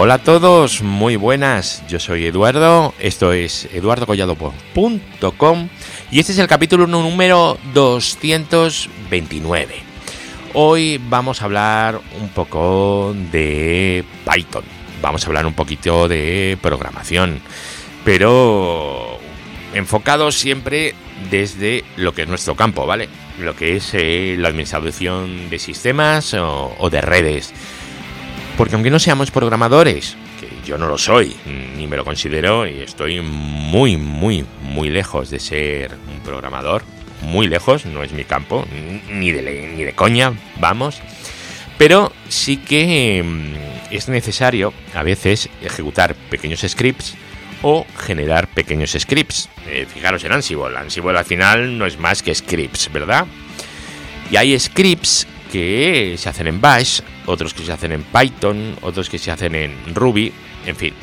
Hola a todos, muy buenas. Yo soy Eduardo, esto es eduardocollado.com y este es el capítulo número 229. Hoy vamos a hablar un poco de Python, vamos a hablar un poquito de programación, pero enfocado siempre desde lo que es nuestro campo, ¿vale? Lo que es eh, la administración de sistemas o de redes. Porque aunque no seamos programadores, que yo no lo soy, ni me lo considero, y estoy muy, muy, muy lejos de ser un programador, muy lejos, no es mi campo, ni de, ni de coña, vamos. Pero sí que mm, es necesario a veces ejecutar pequeños scripts o generar pequeños scripts. Eh, fijaros en Ansible, Ansible al final no es más que scripts, ¿verdad? Y hay scripts que se hacen en Bash, otros que se hacen en Python, otros que se hacen en Ruby, en fin.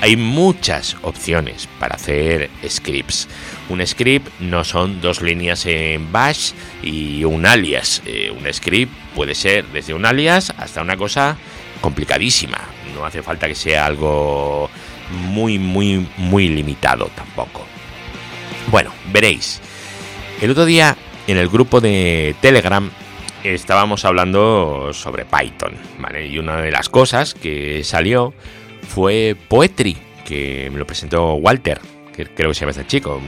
Hay muchas opciones para hacer scripts. Un script no son dos líneas en bash y un alias. Eh, un script puede ser desde un alias hasta una cosa complicadísima. No hace falta que sea algo muy, muy, muy limitado tampoco. Bueno, veréis. El otro día en el grupo de Telegram estábamos hablando sobre Python, ¿vale? Y una de las cosas que salió fue Poetry, que me lo presentó Walter, que creo que se llama este chico.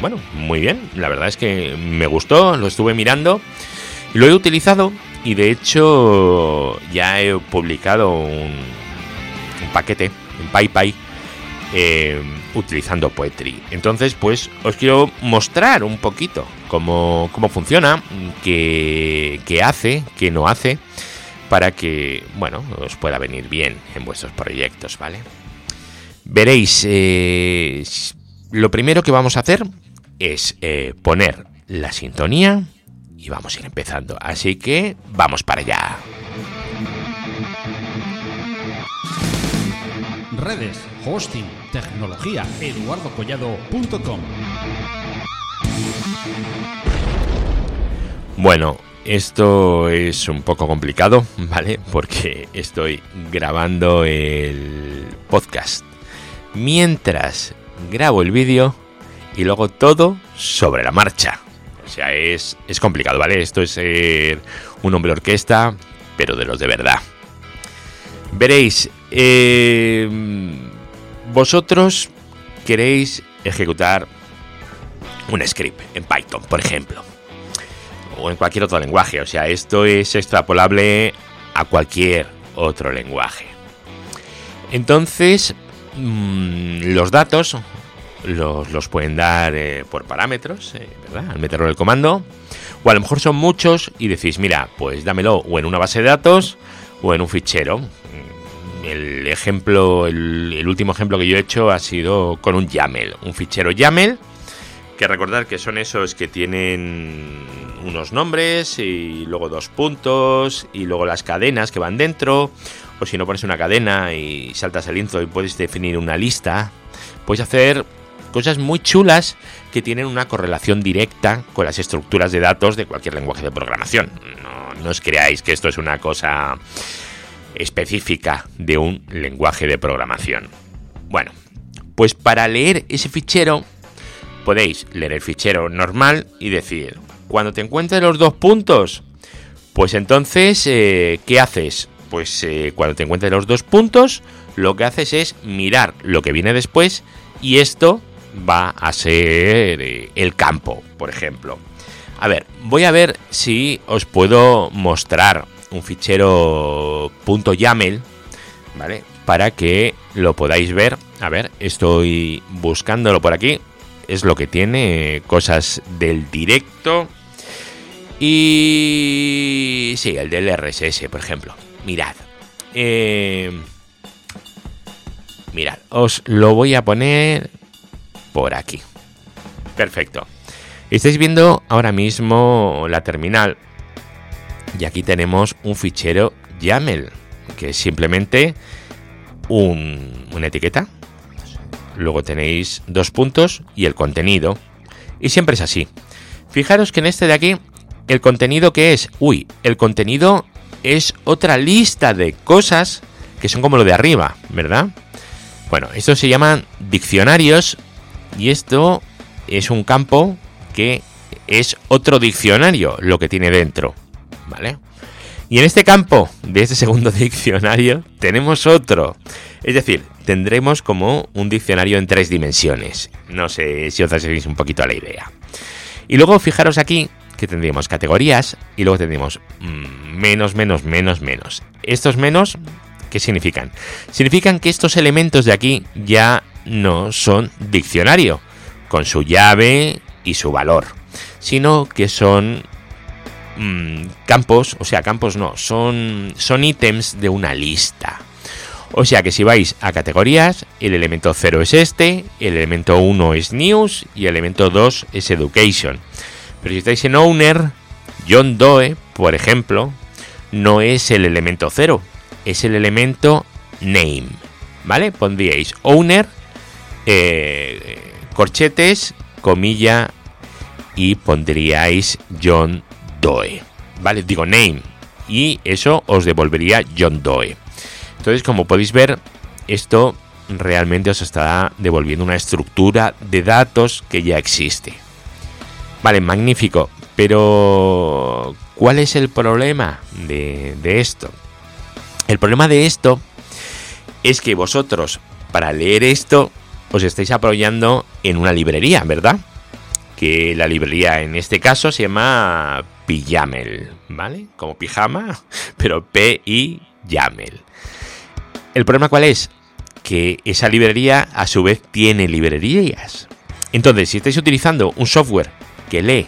Bueno, muy bien, la verdad es que me gustó, lo estuve mirando, lo he utilizado y de hecho ya he publicado un, paquete en PyPy eh, utilizando Poetry. Entonces, pues os quiero mostrar un poquito cómo, funciona, qué, hace, qué no hace, para que, bueno, os pueda venir bien en vuestros proyectos, ¿vale? Veréis, eh, lo primero que vamos a hacer es eh, poner la sintonía y vamos a ir empezando. Así que vamos para allá. Redes, hosting, tecnología, eduardocollado.com. Bueno, esto es un poco complicado, ¿vale? Porque estoy grabando el podcast mientras grabo el vídeo y luego todo sobre la marcha. O sea, es, es complicado, ¿vale? Esto es ser un hombre orquesta, pero de los de verdad. Veréis, eh, vosotros queréis ejecutar un script en Python, por ejemplo, o en cualquier otro lenguaje. O sea, esto es extrapolable a cualquier otro lenguaje. Entonces, mm, los datos los, pueden dar eh, por parámetros, eh, ¿verdad? Al meterlo en el comando. O a lo mejor son muchos y decís, mira, pues dámelo o en una base de datos o en un fichero. El ejemplo, el, último ejemplo que yo he hecho ha sido con un YAML, un fichero YAML, que recordar que son esos que tienen unos nombres y luego dos puntos y luego las cadenas que van dentro, o si no pones una cadena y saltas el intro y puedes definir una lista, puedes hacer cosas muy chulas que tienen una correlación directa con las estructuras de datos de cualquier lenguaje de programación. No os creáis que esto es una cosa específica de un lenguaje de programación. Bueno, pues para leer ese fichero podéis leer el fichero normal y decir, cuando te encuentres los dos puntos, pues entonces, eh, ¿qué haces? Pues eh, cuando te encuentres los dos puntos, lo que haces es mirar lo que viene después y esto va a ser eh, el campo, por ejemplo. A ver, voy a ver si os puedo mostrar un fichero .yaml, ¿vale? Para que lo podáis ver. A ver, estoy buscándolo por aquí. Es lo que tiene, cosas del directo. Y sí, el del RSS, por ejemplo. Mirad. Eh, mirad, os lo voy a poner por aquí. Perfecto. Estáis viendo ahora mismo la terminal y aquí tenemos un fichero YAML, que es simplemente una etiqueta. Luego tenéis dos puntos y el contenido. Y siempre es así. Fijaros que en este de aquí, el contenido que es, uy, el contenido es otra lista de cosas que son como lo de arriba, ¿verdad? Bueno, estos se llaman diccionarios y esto es un campo que es otro diccionario lo que tiene dentro, ¿vale? Y en este campo de este segundo diccionario tenemos otro. Es decir, tendremos como un diccionario en tres dimensiones. No sé si os hacéis un poquito a la idea. Y luego fijaros aquí que tendríamos categorías y luego tendríamos mm, menos, menos, menos, menos. Estos menos, ¿qué significan? Significan que estos elementos de aquí ya no son diccionario, con su llave y su valor, sino que son mm, campos, o sea, campos no, son, son ítems de una lista. O sea que si vais a categorías, el elemento 0 es este, el elemento 1 es news y el elemento 2 es education. Pero si estáis en owner, John Doe, por ejemplo, no es el elemento 0, es el elemento name. ¿Vale? Pondríais owner, eh, corchetes, comilla y pondríais John Doe. ¿Vale? Digo name. Y eso os devolvería John Doe. Entonces, como podéis ver, esto realmente os está devolviendo una estructura de datos que ya existe. Vale, magnífico. Pero, ¿cuál es el problema de, esto? El problema de esto es que vosotros, para leer esto, os estáis apoyando en una librería, ¿verdad? Que la librería en este caso se llama Pijamel, ¿vale? Como pijama, pero P-I-Yamel. ¿El problema cuál es? Que esa librería a su vez tiene librerías. Entonces, si estáis utilizando un software que lee,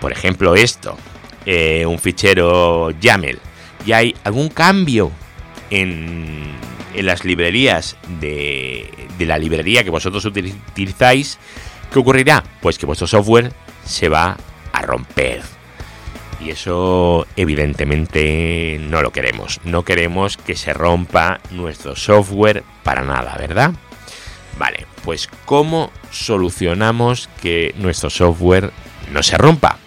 por ejemplo, esto, eh, un fichero YAML, y hay algún cambio en, las librerías de, de la librería que vosotros utilizáis, ¿qué ocurrirá? Pues que vuestro software se va a romper. Y eso evidentemente no lo queremos. No queremos que se rompa nuestro software para nada, ¿verdad? Vale, pues ¿cómo solucionamos que nuestro software no se rompa?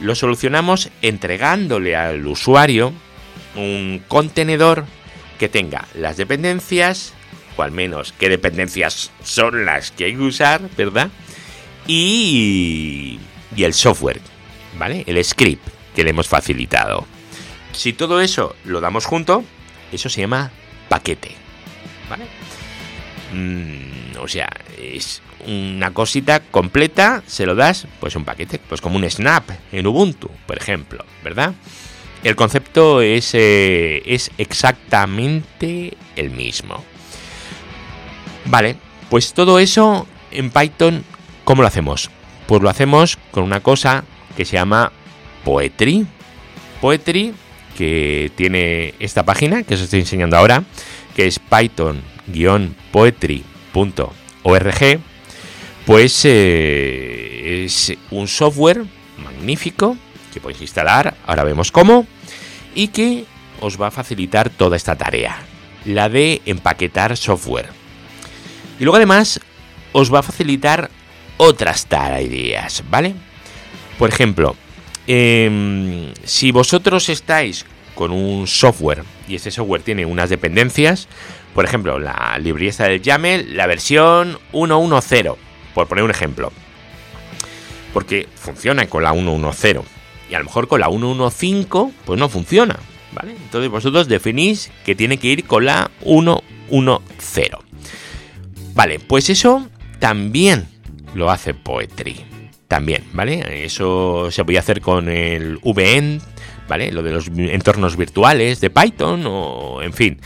Lo solucionamos entregándole al usuario un contenedor que tenga las dependencias, o al menos qué dependencias son las que hay que usar, ¿verdad? Y, y el software, ¿vale? El script que le hemos facilitado. Si todo eso lo damos junto, eso se llama paquete. ¿Vale? Mm, o sea, es una cosita completa, se lo das, pues un paquete, pues como un snap en Ubuntu, por ejemplo, ¿verdad? El concepto es, eh, es exactamente el mismo. Vale, pues todo eso en Python, ¿cómo lo hacemos? Pues lo hacemos con una cosa que se llama Poetry. Poetry, que tiene esta página que os estoy enseñando ahora, que es python-poetry.org, pues eh, es un software magnífico que podéis instalar, ahora vemos cómo, y que os va a facilitar toda esta tarea, la de empaquetar software. Y luego además os va a facilitar otras tareas, ¿vale? Por ejemplo, Em, si vosotros estáis con un software y este software tiene unas dependencias, por ejemplo, la librería del YAML, la versión 1.1.0, por poner un ejemplo, porque funciona con la 1.1.0 y a lo mejor con la 1.1.5 pues no funciona, ¿vale? Entonces vosotros definís que tiene que ir con la 1.1.0. Vale, pues eso también lo hace Poetry también, ¿vale? Eso se puede hacer con el VN, ¿vale? Lo de los entornos virtuales de Python o, en fin.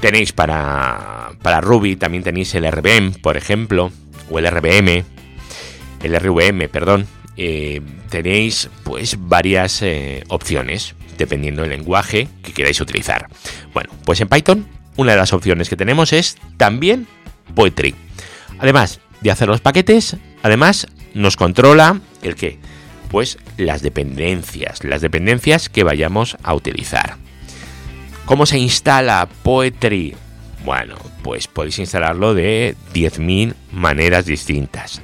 Tenéis para, para Ruby, también tenéis el RBM, por ejemplo, o el RBM, el RVM, perdón. Eh, tenéis pues varias eh, opciones dependiendo del lenguaje que queráis utilizar. Bueno, pues en Python una de las opciones que tenemos es también Poetry. Además de hacer los paquetes, además nos controla el qué? Pues las dependencias, las dependencias que vayamos a utilizar. ¿Cómo se instala Poetry? Bueno, pues podéis instalarlo de 10.000 maneras distintas.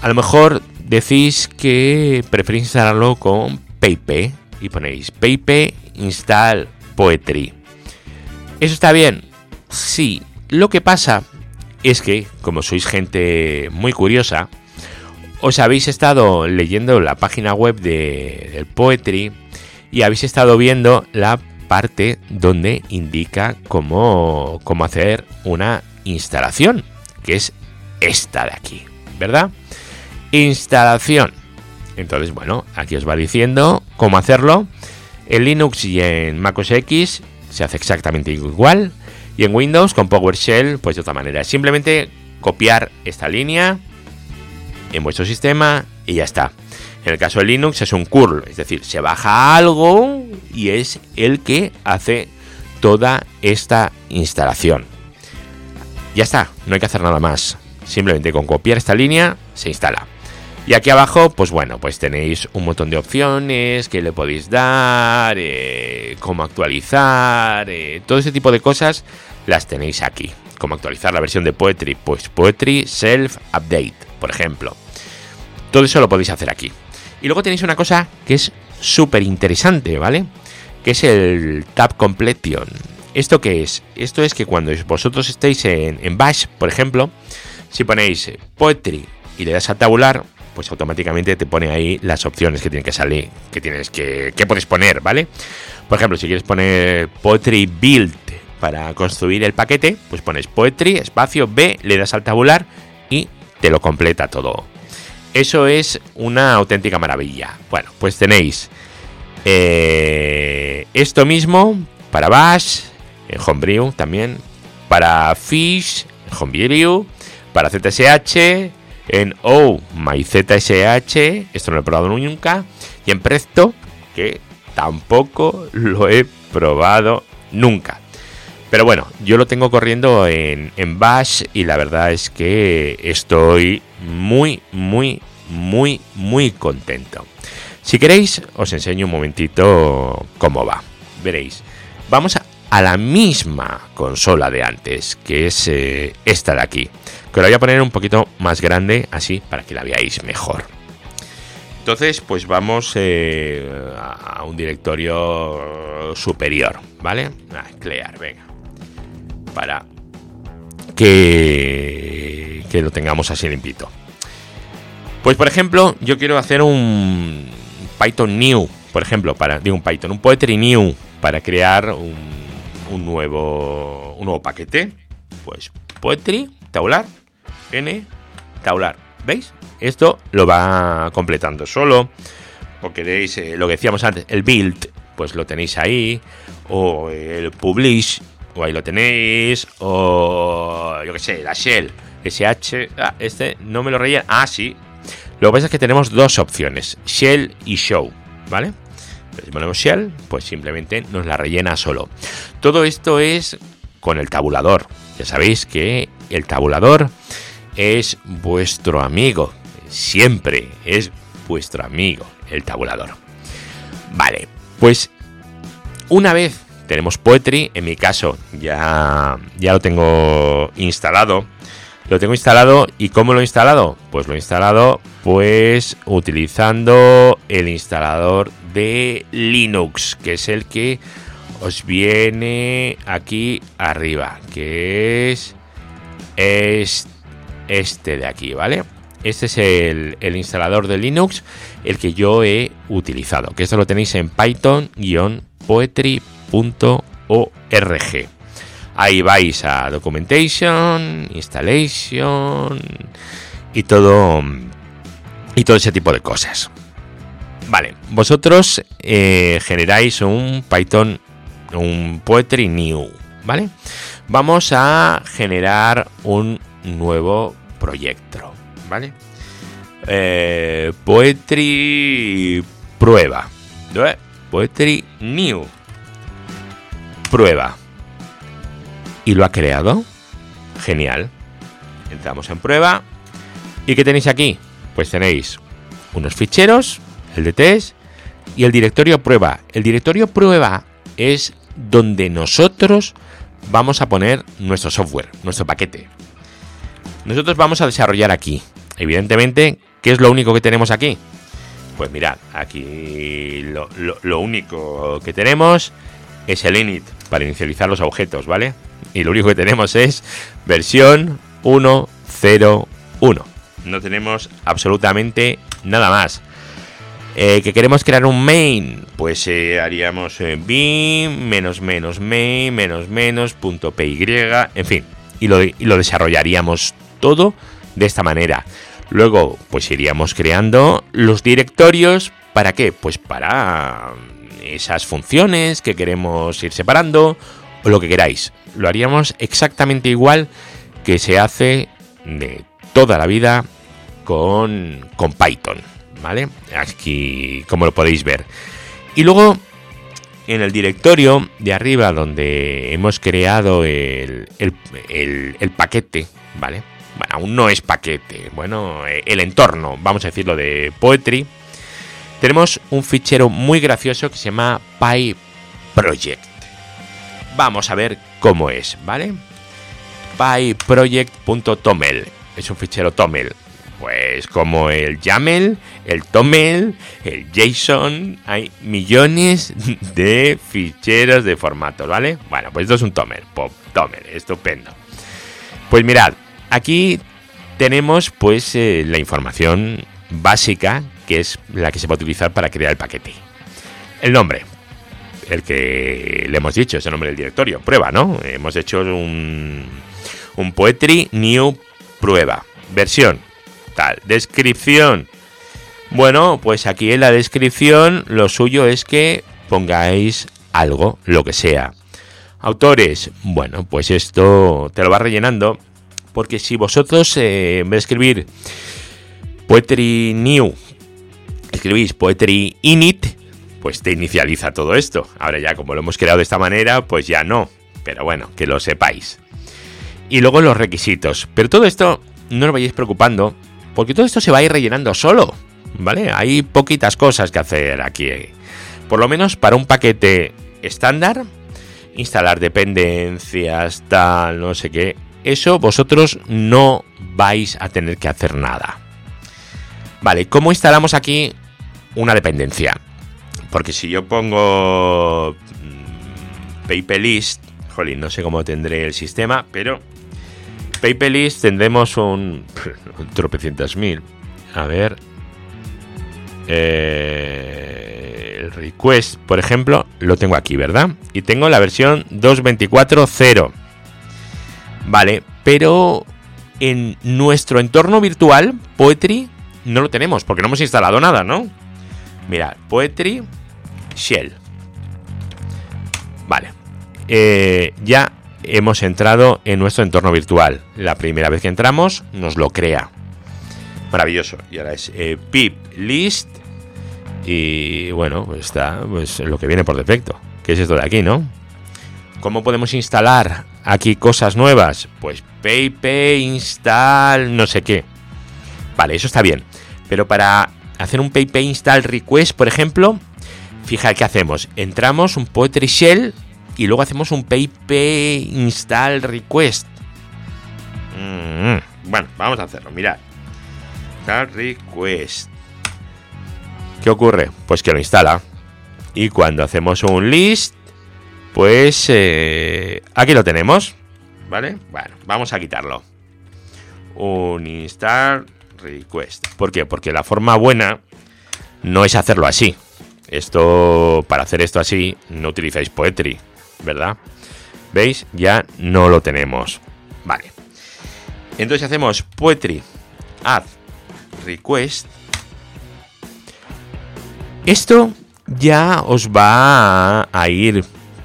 A lo mejor decís que preferís instalarlo con PayP y ponéis PayP install Poetry. ¿Eso está bien? Sí. Lo que pasa es que, como sois gente muy curiosa, os habéis estado leyendo la página web de, del Poetry y habéis estado viendo la parte donde indica cómo, cómo hacer una instalación, que es esta de aquí, ¿verdad? Instalación. Entonces, bueno, aquí os va diciendo cómo hacerlo. En Linux y en MacOS X se hace exactamente igual. Y en Windows con PowerShell, pues de otra manera. Simplemente copiar esta línea en vuestro sistema y ya está. En el caso de Linux es un curl, es decir, se baja algo y es el que hace toda esta instalación. Ya está, no hay que hacer nada más. Simplemente con copiar esta línea se instala. Y aquí abajo, pues bueno, pues tenéis un montón de opciones que le podéis dar, eh, cómo actualizar, eh, todo ese tipo de cosas las tenéis aquí. Cómo actualizar la versión de Poetry, pues Poetry Self Update, por ejemplo. Todo eso lo podéis hacer aquí. Y luego tenéis una cosa que es súper interesante, ¿vale? Que es el Tab Completion. ¿Esto qué es? Esto es que cuando vosotros estéis en, en Bash, por ejemplo, si ponéis Poetry y le das a tabular, pues automáticamente te pone ahí las opciones que tienen que salir, que tienes que, que puedes poner, ¿vale? Por ejemplo, si quieres poner Poetry Build para construir el paquete, pues pones Poetry, espacio B, le das al tabular y te lo completa todo. Eso es una auténtica maravilla. Bueno, pues tenéis eh, esto mismo para Bash, en Homebrew también, para Fish, en Homebrew, para ZSH, en Oh My ZSH, esto no lo he probado nunca, y en Presto, que tampoco lo he probado nunca. Pero bueno, yo lo tengo corriendo en, en Bash y la verdad es que estoy muy, muy, muy, muy contento. Si queréis, os enseño un momentito cómo va. Veréis. Vamos a, a la misma consola de antes, que es eh, esta de aquí. Que la voy a poner un poquito más grande, así, para que la veáis mejor. Entonces, pues vamos eh, a un directorio superior, ¿vale? Ah, clear, venga. Para que, que lo tengamos así limpito. Pues por ejemplo, yo quiero hacer un Python new, por ejemplo, para digo un Python, un Poetry new para crear un, un nuevo un nuevo paquete. Pues Poetry tabular n tabular, ¿veis? Esto lo va completando solo. O queréis eh, lo que decíamos antes, el build, pues lo tenéis ahí o el publish o ahí lo tenéis o yo que sé, la shell SH, ah, este no me lo rellena. Ah, sí, lo que pasa es que tenemos dos opciones, Shell y Show, ¿vale? Si ponemos Shell, pues simplemente nos la rellena solo. Todo esto es con el tabulador. Ya sabéis que el tabulador es vuestro amigo. Siempre es vuestro amigo el tabulador. Vale, pues una vez tenemos Poetry, en mi caso ya, ya lo tengo instalado lo tengo instalado y ¿cómo lo he instalado? Pues lo he instalado pues utilizando el instalador de Linux, que es el que os viene aquí arriba, que es, este de aquí, ¿vale? Este es el, el, instalador de Linux, el que yo he utilizado, que esto lo tenéis en python-poetry.org. Ahí vais a Documentation, Installation y todo, y todo ese tipo de cosas. Vale, vosotros eh, generáis un Python, un Poetry New, ¿vale? Vamos a generar un nuevo proyecto, ¿vale? Eh, Poetry prueba. Poetry New. Prueba y lo ha creado. Genial. Entramos en prueba. ¿Y qué tenéis aquí? Pues tenéis unos ficheros, el de test y el directorio prueba. El directorio prueba es donde nosotros vamos a poner nuestro software, nuestro paquete. Nosotros vamos a desarrollar aquí. Evidentemente, ¿qué es lo único que tenemos aquí? Pues mirad, aquí lo, único que tenemos es el init para inicializar los objetos, ¿vale? Y lo único que tenemos es versión 1.0.1. No tenemos absolutamente nada más. Eh, que queremos crear un main, pues eh, haríamos eh, bin menos menos main menos menos punto py, en fin, y lo, y lo desarrollaríamos todo de esta manera. Luego, pues iríamos creando los directorios. ¿Para qué? Pues para esas funciones que queremos ir separando o lo que queráis. Lo haríamos exactamente igual que se hace de toda la vida con, con Python. ¿vale? Aquí, como lo podéis ver. Y luego, en el directorio de arriba, donde hemos creado el, el, paquete, ¿vale? Bueno, aún no es paquete, bueno, el entorno, vamos a decirlo, de Poetry, tenemos un fichero muy gracioso que se llama PyProject. Vamos a ver cómo es, ¿vale? pyproject.toml. Es un fichero toml. Pues como el YAML, el TOML, el JSON, hay millones de ficheros de formato, ¿vale? Bueno, pues esto es un TOML, pop, TOML, estupendo. Pues mirad, aquí tenemos pues eh, la información básica que es la que se va a utilizar para crear el paquete. El nombre, el que le hemos dicho, es el nombre del directorio, prueba, ¿no? Hemos hecho un, un Poetry New Prueba. Versión, tal. Descripción. Bueno, pues aquí en la descripción lo suyo es que pongáis algo, lo que sea. Autores, bueno, pues esto te lo va rellenando. Porque si vosotros eh, en vez de escribir Poetry New, escribís Poetry Init, pues te inicializa todo esto. Ahora ya como lo hemos creado de esta manera, pues ya no. Pero bueno, que lo sepáis. Y luego los requisitos. Pero todo esto no os vayáis preocupando porque todo esto se va a ir rellenando solo, ¿vale? Hay poquitas cosas que hacer aquí. Por lo menos para un paquete estándar, instalar dependencias, tal, no sé qué. Eso vosotros no vais a tener que hacer nada. Vale, ¿cómo instalamos aquí una dependencia? Porque si yo pongo mm, PayPalist, jolín, no sé cómo tendré el sistema, pero PayPalist tendremos un, tropecientas mil. A ver. Eh, el request, por ejemplo, lo tengo aquí, ¿verdad? Y tengo la versión 224.0. Vale, pero en nuestro entorno virtual, Poetry, no lo tenemos, porque no hemos instalado nada, ¿no? Mira, Poetry Shell. Vale. Eh, ya hemos entrado en nuestro entorno virtual. La primera vez que entramos nos lo crea. Maravilloso. Y ahora es eh, pip list. Y bueno, pues está pues, lo que viene por defecto. Que es esto de aquí, ¿no? ¿Cómo podemos instalar aquí cosas nuevas? Pues pp install no sé qué. Vale, eso está bien. Pero para hacer un pp install request, por ejemplo, fija que hacemos. Entramos un poetry shell y luego hacemos un PIP install request. Mm, bueno, vamos a hacerlo, mirad. Install request. ¿Qué ocurre? Pues que lo instala. Y cuando hacemos un list, pues eh, aquí lo tenemos. ¿Vale? Bueno, vamos a quitarlo. Un install request. ¿Por qué? Porque la forma buena no es hacerlo así. Esto, para hacer esto así, no utilizáis Poetry. ¿verdad? ¿Veis? Ya no lo tenemos. Vale. Entonces hacemos poetry add request. Esto ya os va a ir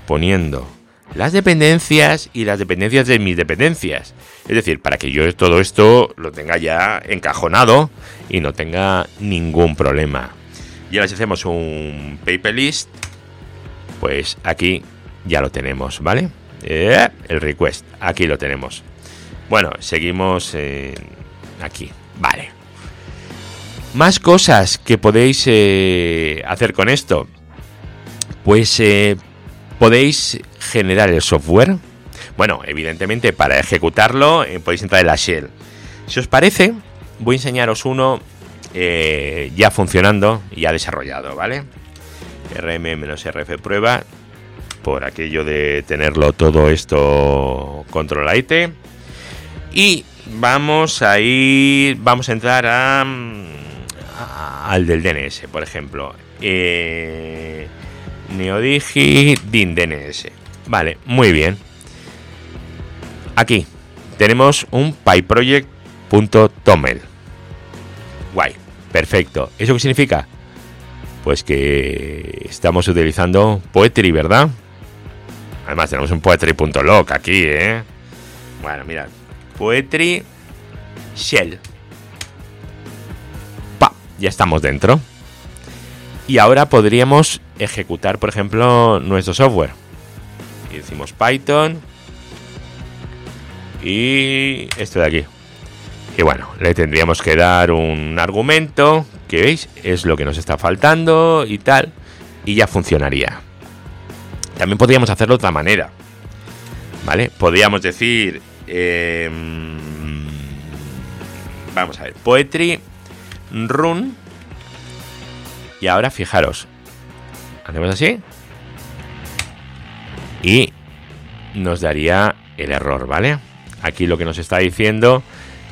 poniendo las dependencias y las dependencias de mis dependencias. Es decir, para que yo todo esto lo tenga ya encajonado y no tenga ningún problema. Y ahora si hacemos un paper list, pues aquí ya lo tenemos, ¿vale? Eh, el request, aquí lo tenemos. Bueno, seguimos aquí, vale. Más cosas que podéis eh, hacer con esto. Pues eh, podéis generar el software. Bueno, evidentemente para ejecutarlo podéis entrar en la shell. Si os parece, voy a enseñaros uno ya funcionando y ya desarrollado, ¿vale? rm-rf prueba por aquello de tenerlo todo esto controladito. Y vamos a ir, vamos a entrar a, al del DNS, por ejemplo. Eh, Neodigi DIN DNS. Vale, muy bien. Aquí tenemos un pyproject.toml. Guay, perfecto. ¿Eso qué significa? Pues que estamos utilizando Poetry, ¿verdad? Además tenemos un poetry.log aquí, ¿eh? Bueno, mirad. Poetry Shell. Pa, ya estamos dentro. Y ahora podríamos ejecutar, por ejemplo, nuestro software. Y decimos Python. Y esto de aquí. Y bueno, le tendríamos que dar un argumento, que veis, es lo que nos está faltando y tal. Y ya funcionaría. También podríamos hacerlo de otra manera. ¿Vale? Podríamos decir... Em, vamos a ver. Poetry run. Y ahora fijaros. Hacemos así. Y nos daría el error, ¿vale? Aquí lo que nos está diciendo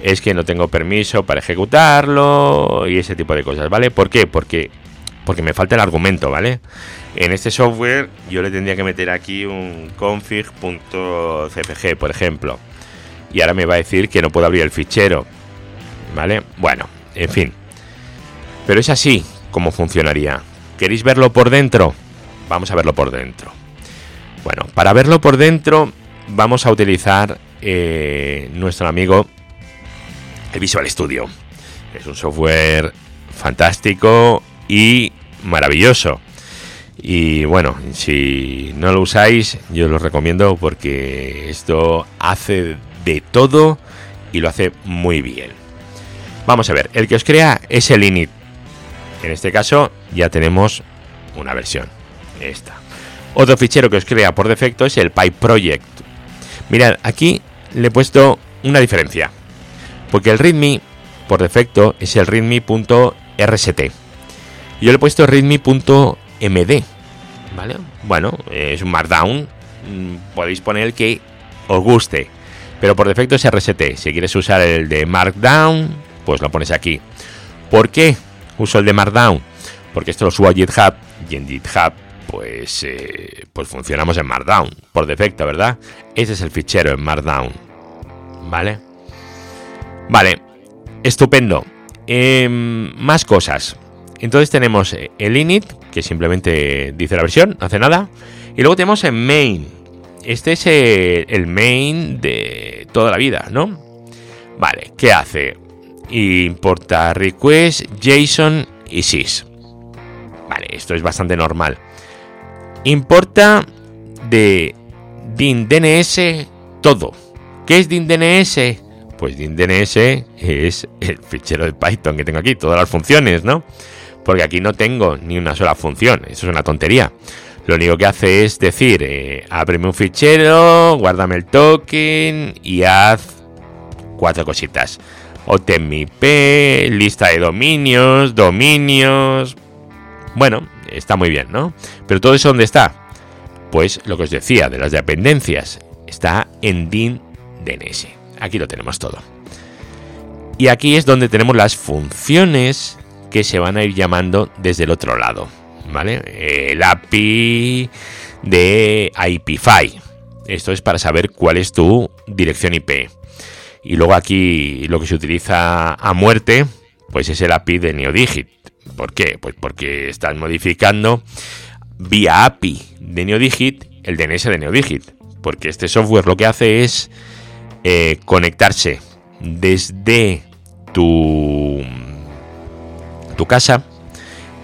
es que no tengo permiso para ejecutarlo y ese tipo de cosas, ¿vale? ¿Por qué? Porque, porque me falta el argumento, ¿vale? En este software yo le tendría que meter aquí un config.cpg, por ejemplo. Y ahora me va a decir que no puedo abrir el fichero, ¿vale? Bueno, en fin. Pero es así como funcionaría. ¿Queréis verlo por dentro? Vamos a verlo por dentro. Bueno, para verlo por dentro vamos a utilizar eh, nuestro amigo el Visual Studio. Es un software fantástico y maravilloso. Y bueno, si no lo usáis, yo lo recomiendo porque esto hace de todo y lo hace muy bien. Vamos a ver, el que os crea es el init. En este caso ya tenemos una versión. Esta. Otro fichero que os crea por defecto es el PyProject. Mirad, aquí le he puesto una diferencia. Porque el readme por defecto es el readme.rst. Yo le he puesto readme.md. ¿Vale? Bueno, es un markdown. Mm, podéis poner el que os guste. Pero por defecto es RST. Si quieres usar el de Markdown, pues lo pones aquí. ¿Por qué uso el de Markdown? Porque esto lo subo a GitHub y en GitHub pues, eh, pues funcionamos en Markdown por defecto, ¿verdad? Ese es el fichero en Markdown. ¿Vale? Vale, estupendo. Em, más cosas. Entonces tenemos el init, que simplemente dice la versión, no hace nada. Y luego tenemos el main. Este es el main de toda la vida, ¿no? Vale, ¿qué hace? Importa request, JSON y sys. Vale, esto es bastante normal. Importa de din DNS todo. ¿Qué es din DNS? Pues DNS es el fichero de Python que tengo aquí, todas las funciones, ¿no? Porque aquí no tengo ni una sola función, eso es una tontería. Lo único que hace es decir, eh, ábreme un fichero, guárdame el token y haz cuatro cositas. Mi IP, lista de dominios, dominios. Bueno, está muy bien, ¿no? Pero todo eso, ¿dónde está? Pues lo que os decía de las dependencias, está en DIN DNS. Aquí lo tenemos todo. Y aquí es donde tenemos las funciones que se van a ir llamando desde el otro lado. ¿Vale? El API de IPFI. Esto es para saber cuál es tu dirección IP. Y luego aquí lo que se utiliza a muerte, pues es el API de NeoDigit. ¿Por qué? Pues porque están modificando vía API de NeoDigit el DNS de NeoDigit. Porque este software lo que hace es eh, conectarse desde tu, tu casa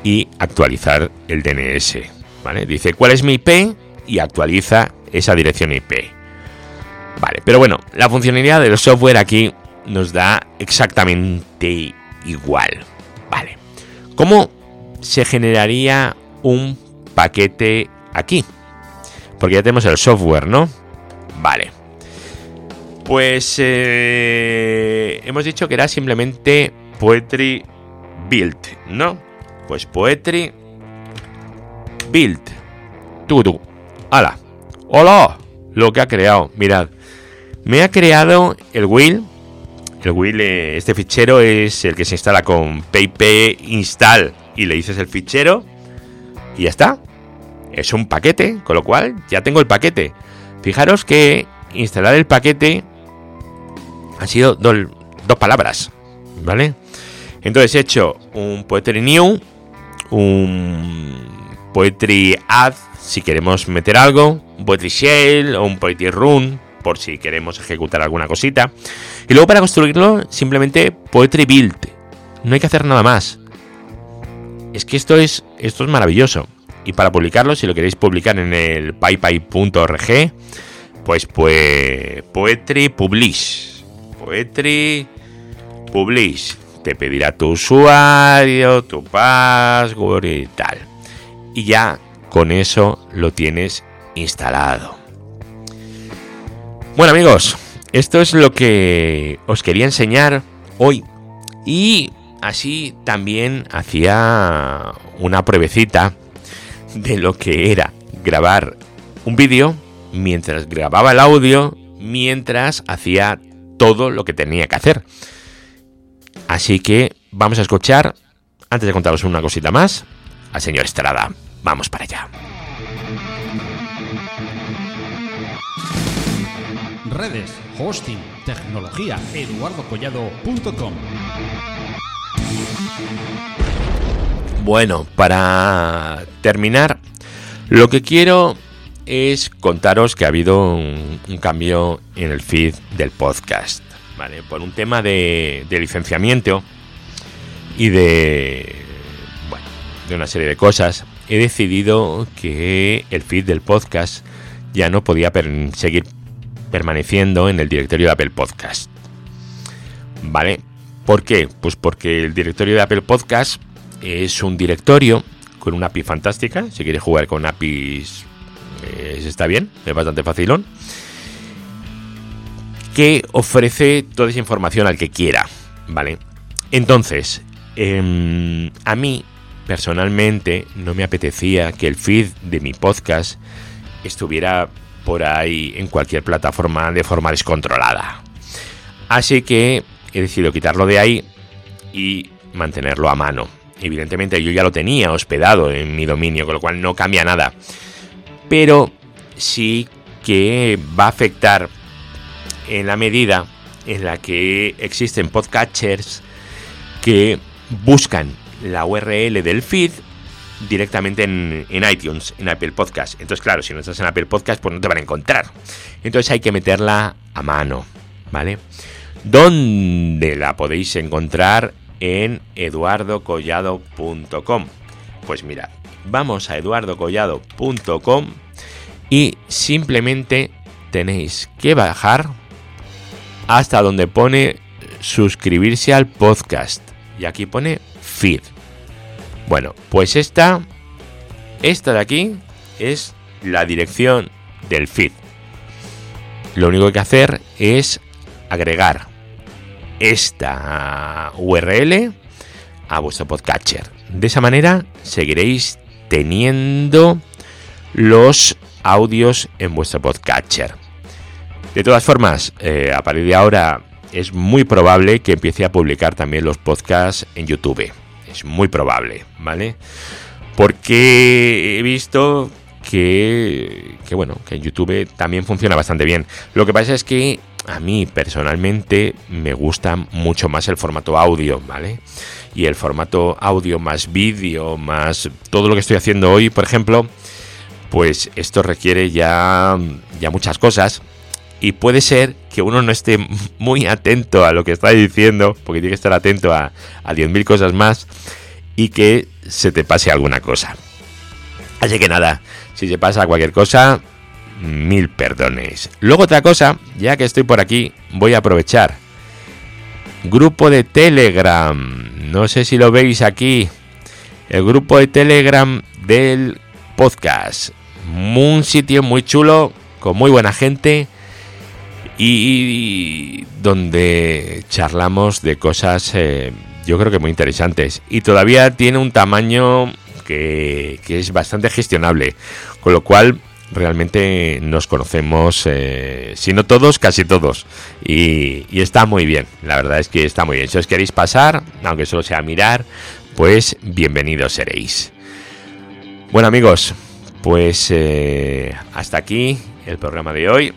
y actualizar el DNS. ¿vale? Dice cuál es mi IP y actualiza esa dirección IP. Vale, pero bueno, la funcionalidad del software aquí nos da exactamente igual. Vale. ¿Cómo se generaría un paquete aquí? Porque ya tenemos el software, ¿no? Vale. Pues eh, hemos dicho que era simplemente Poetry Build, ¿no? Pues Poetry Build. Tú, ¡Hala! ¡Hola! Lo que ha creado, mirad. Me ha creado el Will. El Will, eh, este fichero es el que se instala con PIP install. Y le dices el fichero y ya está. Es un paquete, con lo cual ya tengo el paquete. Fijaros que instalar el paquete ha sido dos palabras, ¿vale? Entonces he hecho un Poetry New, un Poetry Add si queremos meter algo, un Poetry Shell o un Poetry Run por si queremos ejecutar alguna cosita. Y luego para construirlo simplemente Poetry Build. No hay que hacer nada más. Es que esto es, esto es maravilloso. Y para publicarlo, si lo queréis publicar en el paypay.org, pues, pues Poetry Publish. Poetry Publish. Te pedirá tu usuario, tu password y tal. Y ya con eso lo tienes instalado. Bueno amigos, esto es lo que os quería enseñar hoy. Y así también hacía una pruebecita de lo que era grabar un vídeo mientras grababa el audio, mientras hacía todo lo que tenía que hacer. Así que vamos a escuchar, antes de contaros una cosita más, al señor Estrada. Vamos para allá. Redes, hosting, tecnología, eduardocollado.com. Bueno, para terminar, lo que quiero es contaros que ha habido un, cambio en el feed del podcast, ¿vale? Por un tema de, licenciamiento y de, de una serie de cosas, he decidido que el feed del podcast ya no podía seguir permaneciendo en el directorio de Apple Podcast. ¿Vale? ¿Por qué? Pues porque el directorio de Apple Podcast es un directorio con una API fantástica. Si quieres jugar con APIs, eh, está bien, es bastante facilón. Que ofrece toda esa información al que quiera, ¿vale? Entonces, em, a mí personalmente no me apetecía que el feed de mi podcast estuviera por ahí en cualquier plataforma de forma descontrolada. Así que he decidido quitarlo de ahí y mantenerlo a mano. Evidentemente yo ya lo tenía hospedado en mi dominio, con lo cual no cambia nada. Pero sí que va a afectar en la medida en la que existen podcatchers que buscan la URL del feed directamente en, en, iTunes, en Apple Podcast. Entonces, claro, si no estás en Apple Podcast, pues no te van a encontrar. Entonces hay que meterla a mano, ¿vale? ¿Dónde la podéis encontrar? en eduardocollado.com. Pues mira, vamos a eduardocollado.com y simplemente tenéis que bajar hasta donde pone suscribirse al podcast. Y aquí pone feed. Bueno, pues esta, esta de aquí es la dirección del feed. Lo único que hay que hacer es agregar esta URL a vuestro podcatcher. De esa manera seguiréis teniendo los audios en vuestro podcatcher. De todas formas, eh, a partir de ahora es muy probable que empiece a publicar también los podcasts en YouTube. Es muy probable, ¿vale? Porque he visto que, que, bueno, que en YouTube también funciona bastante bien. Lo que pasa es que a mí personalmente me gusta mucho más el formato audio, ¿vale? Y el formato audio más vídeo, más todo lo que estoy haciendo hoy, por ejemplo, pues esto requiere ya, ya muchas cosas. Y puede ser que uno no esté muy atento a lo que está diciendo, porque tiene que estar atento a, a 10.000 cosas más, y que se te pase alguna cosa. Así que nada, si se pasa cualquier cosa, mil perdones. Luego otra cosa, ya que estoy por aquí, voy a aprovechar. Grupo de Telegram. No sé si lo veis aquí. El grupo de Telegram del podcast. Un sitio muy chulo, con muy buena gente. Y donde charlamos de cosas, eh, yo creo que muy interesantes. Y todavía tiene un tamaño que, que es bastante gestionable. Con lo cual realmente nos conocemos, eh, si no todos, casi todos. Y, está muy bien, la verdad es que está muy bien. Si os queréis pasar, aunque solo sea mirar, pues bienvenidos seréis. Bueno amigos, pues eh, hasta aquí el programa de hoy.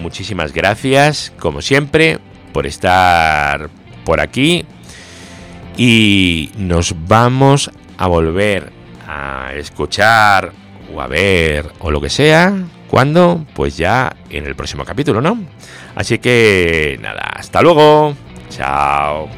Muchísimas gracias, como siempre, por estar por aquí. Y nos vamos a volver a escuchar o a ver o lo que sea. ¿Cuándo? Pues ya en el próximo capítulo, ¿no? Así que nada, hasta luego. Chao.